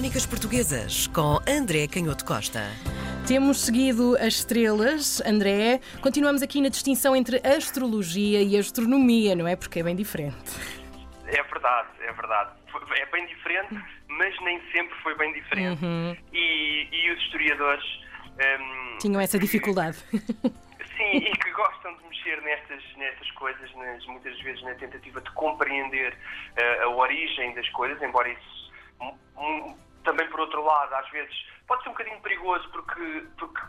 Crónicas Portuguesas com André Canhoto Costa. Temos seguido as estrelas, André. Continuamos aqui na distinção entre astrologia e astronomia, não é? Porque é bem diferente. É verdade, é verdade. É bem diferente, mas nem sempre foi bem diferente. Uhum. E, e, os historiadores. Um, Tinham essa dificuldade. Sim, e que gostam de mexer nestas, nestas coisas, nas, muitas vezes na tentativa de compreender uh, a origem das coisas, embora isso outro lado, às vezes pode ser um bocadinho perigoso porque, porque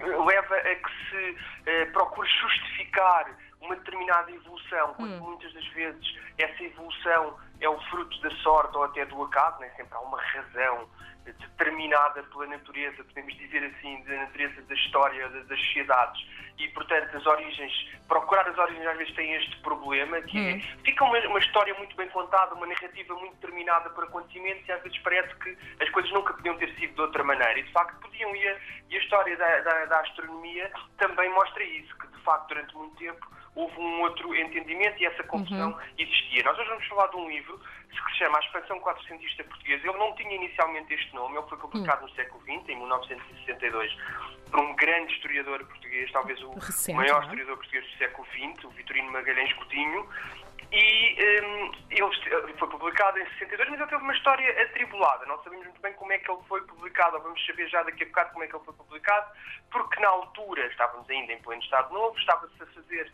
leva a que se eh, procure justificar uma determinada evolução, quando hum. muitas das vezes essa evolução é o fruto da sorte ou até do acaso, nem sempre há uma razão determinada pela natureza, podemos dizer assim, da natureza da história das sociedades. E, portanto, as origens, procurar as origens às vezes tem este problema, que é, fica uma, uma, história muito bem contada, uma narrativa muito determinada por acontecimentos e às vezes parece que as coisas nunca podiam ter sido de outra maneira. E, de facto, podiam. E a, e a história da, da, da astronomia também mostra isso, que, de facto, durante muito tempo houve um outro entendimento e essa confusão uhum. existia. Nós hoje vamos falar de um livro que se chama A Expansão Quatrocentista Portuguesa. Ele não tinha inicialmente este nome, ele foi publicado no século XX, em 1962, por um grande historiador português, talvez o Recente, maior é? historiador português do século XX, o Vitorino Magalhães Godinho. E um, ele foi publicado em 62, mas ele teve uma história atribulada. Não sabemos muito bem como é que ele foi publicado, ou vamos saber já daqui a bocado como é que ele foi publicado, porque na altura estávamos ainda em pleno Estado Novo, estava-se a fazer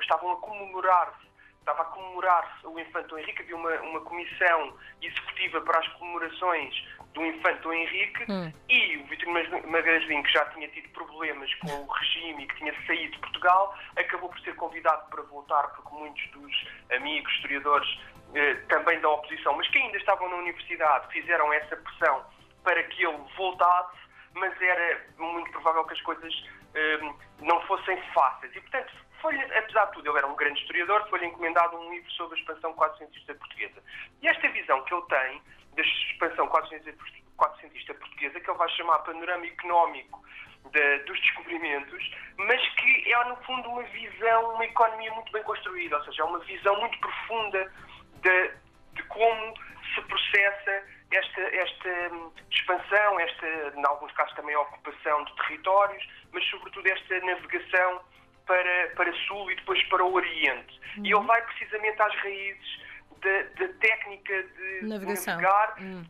estavam a comemorar-se estava a comemorar-se o Infante Dom Henrique, havia uma, uma comissão executiva para as comemorações do Infante Dom Henrique hum. e o Vitorino Magalhães que já tinha tido problemas com o regime e que tinha saído de Portugal, acabou por ser convidado para voltar, porque muitos dos amigos, historiadores, eh, também da oposição, mas que ainda estavam na universidade, fizeram essa pressão para que ele voltasse, mas era muito que as coisas eh, não fossem fáceis. E, portanto, foi apesar de tudo, ele era um grande historiador, foi-lhe encomendado um livro sobre a expansão quatrocentista portuguesa. E esta visão que ele tem da expansão quatrocentista portuguesa, que ele vai chamar panorama económico de, dos descobrimentos, mas que é, no fundo, uma visão, uma economia muito bem construída, ou seja, é uma visão muito profunda de, de como se processa esta, esta hum, expansão, esta, em alguns casos também a ocupação de territórios, mas sobretudo esta navegação para, para Sul e depois para o Oriente. Uhum. E ele vai precisamente às raízes da, da técnica de Navegação. navegar, uhum.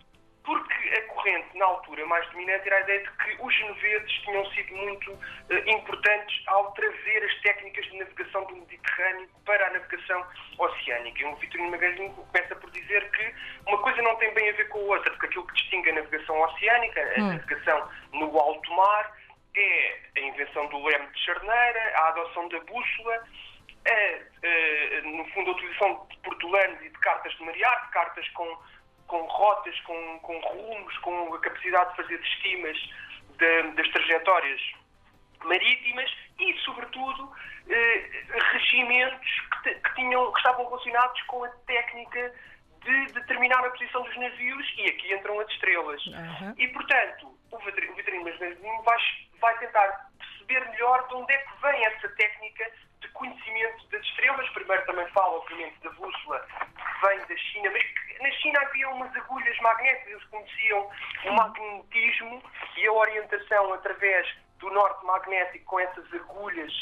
Porque a corrente, na altura, mais dominante era a ideia de que os genoveses tinham sido muito uh, importantes ao trazer as técnicas de navegação do Mediterrâneo para a navegação oceânica. E o Vitorino Magalhães começa por dizer que uma coisa não tem bem a ver com a outra, porque aquilo que distingue a navegação oceânica, a uhum. navegação no alto mar, é a invenção do leme de charneira, a adoção da bússola, a, no fundo a utilização de portulanos e de cartas de marear, de cartas com, com rotas, com, com rumos, com a capacidade de fazer estimas de, das trajetórias marítimas e, sobretudo, eh, regimentos que, que, tinham, que estavam relacionados com a técnica de determinar a posição dos navios e aqui entram as estrelas. Uhum. E, portanto, o Masnazinho vai, vai tentar perceber melhor de onde é que vem essa técnica de conhecimento das estrelas. Primeiro também fala, obviamente, da bússola que vem da China, mas que na China havia umas agulhas magnéticas, eles conheciam o magnetismo e a orientação através do norte magnético com essas agulhas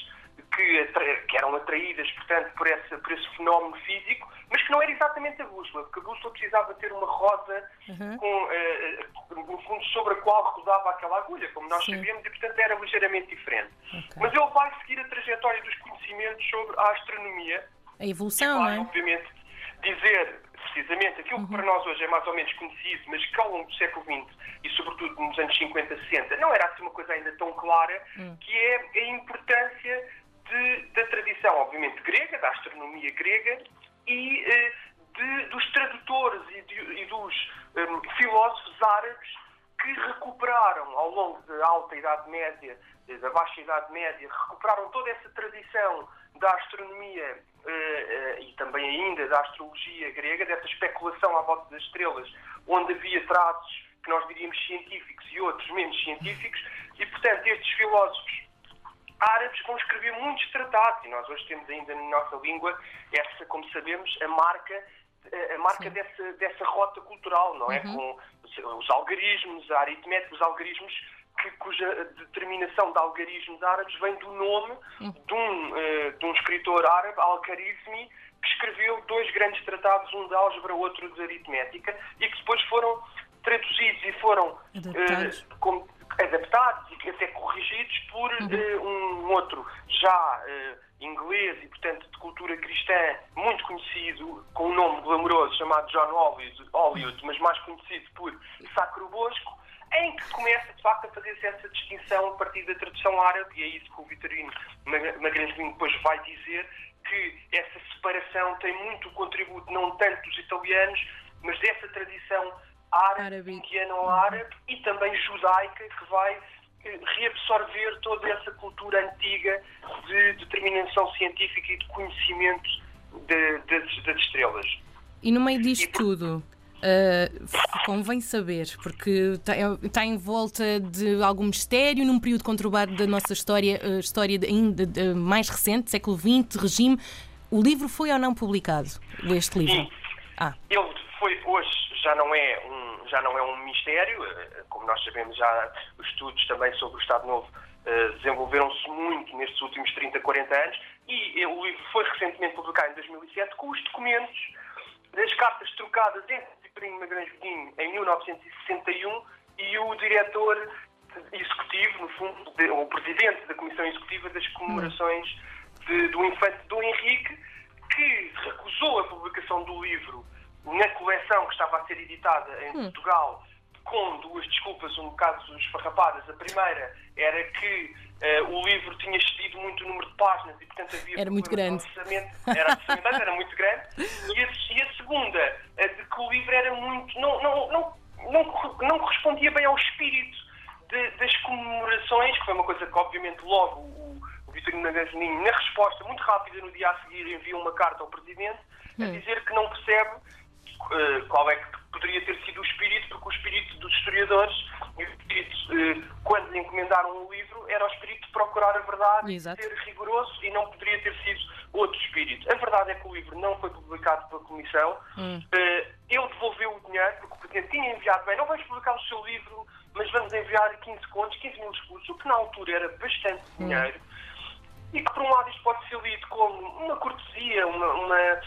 que, que, eram atraídas, portanto, por esse, por esse fenómeno físico, mas que não era exatamente a bússola, porque a bússola precisava ter uma roda uhum. com, uh, no fundo sobre a qual rodava aquela agulha, como nós Sim. sabíamos, e portanto era ligeiramente diferente. Okay. Mas ele vai seguir a trajetória dos conhecimentos sobre a astronomia. A evolução, e vai, não é? obviamente, dizer precisamente aquilo uhum. que para nós hoje é mais ou menos conhecido, mas que ao longo do século XX e sobretudo nos anos 50, 60, não era assim uma coisa ainda tão clara, uhum. que é a importância de, da tradição, obviamente, grega, da astronomia grega e eh, de, dos tradutores e, de, e dos um, filósofos árabes que recuperaram ao longo da alta Idade Média, da baixa Idade Média, recuperaram toda essa tradição da astronomia uh, também ainda da astrologia grega, dessa especulação à volta das estrelas, onde havia traços que nós diríamos científicos e outros menos científicos, e portanto estes filósofos árabes vão escrever muitos tratados, e nós hoje temos ainda na nossa língua essa, como sabemos, a marca a marca dessa, dessa rota cultural, não é? Uhum. Com os algarismos, a aritmética, os algarismos que, cuja determinação de algarismos árabes vem do nome de um, uh, de um escritor árabe, Al-Kharizmi, que escreveu dois grandes tratados, um de álgebra, outro de aritmética, e que depois foram traduzidos e foram adaptados, com, adaptados e até corrigidos por uhum. uh, um outro já inglês e, portanto, de cultura cristã, muito conhecido, com um nome glamouroso chamado John Hollywood, Hollywood mas mais conhecido por Sacro Bosco, em que começa, de facto, a fazer-se essa distinção a partir da tradução árabe, e é isso que o Vitorino Magalhães depois vai dizer, que essa separação tem muito o contributo, não tanto dos italianos, mas dessa tradição árabe, indiano-árabe e também judaica, que vai eh, reabsorver toda essa cultura antiga de determinação científica e de conhecimento de, de, das estrelas. E no meio disto tudo, Uh, convém saber, porque está, está em volta de algum mistério, num período conturbado da nossa história, uh, história ainda de, mais recente, século XX, regime. O livro foi ou não publicado? Este livro? Sim. Ah. Ele foi, hoje já não é um, já não é um mistério, como nós sabemos, já os estudos também sobre o Estado Novo desenvolveram-se muito nestes últimos 30, 40 anos e o livro foi recentemente publicado em 2007 com os documentos das cartas trocadas entre Cipriano Magalhães Godinho em 1961 e o diretor executivo, no fundo, de, o presidente da Comissão Executiva das comemorações de, do infante Dom Henrique, que recusou a publicação do livro na coleção que estava a ser editada em hum. Portugal com duas desculpas um bocado esfarrapadas. A primeira era que uh, o livro tinha excedido muito o número de páginas e, portanto, havia... Era muito grande. Era, era muito grande. E a, e a segunda, a de que o livro era muito... Não, não, não, não, não correspondia bem ao espírito de, das comemorações, que foi uma coisa que, obviamente, logo o, o Vitorino Magazininho, na resposta muito rápida, no dia a seguir, enviou uma carta ao Presidente a hum. dizer que não percebe uh, qual é que poderia ter sido o espírito, historiadores, o espírito, eh, quando lhe encomendaram o livro, era o espírito de procurar a verdade, Exato. ser rigoroso e não poderia ter sido outro espírito. A verdade é que o livro não foi publicado pela Comissão. Hum. Eh, ele devolveu o dinheiro, porque o Presidente tinha enviado bem, não vamos publicar o seu livro, mas vamos enviar 15 contos, 15 mil escudos, o que na altura era bastante hum. E que, por um lado, isto pode ser lido como uma cortesia, uma, uma,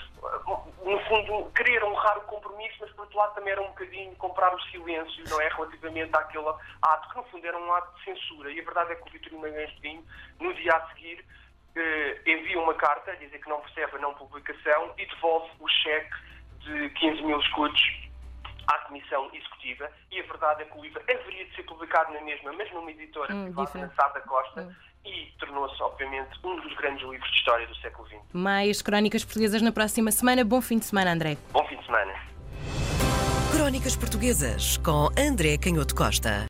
no fundo, querer honrar o compromisso, mas, por outro lado, também era um bocadinho comprar o silêncio, não é? Relativamente àquele ato, que, no fundo, era um ato de censura. E a verdade é que o Vitorino Magalhães Pedinho, no dia a seguir, eh, envia uma carta a dizer que não percebe a não publicação e devolve o cheque de 15 mil escudos à Comissão Executiva e a verdade é que o livro haveria de ser publicado na mesma, mas numa editora hum, privada, na Sá da Costa, hum. e tornou-se, obviamente, um dos grandes livros de história do século XX. Mais crónicas portuguesas na próxima semana. Bom fim de semana, André. Bom fim de semana. Crónicas Portuguesas com André Canhoto Costa.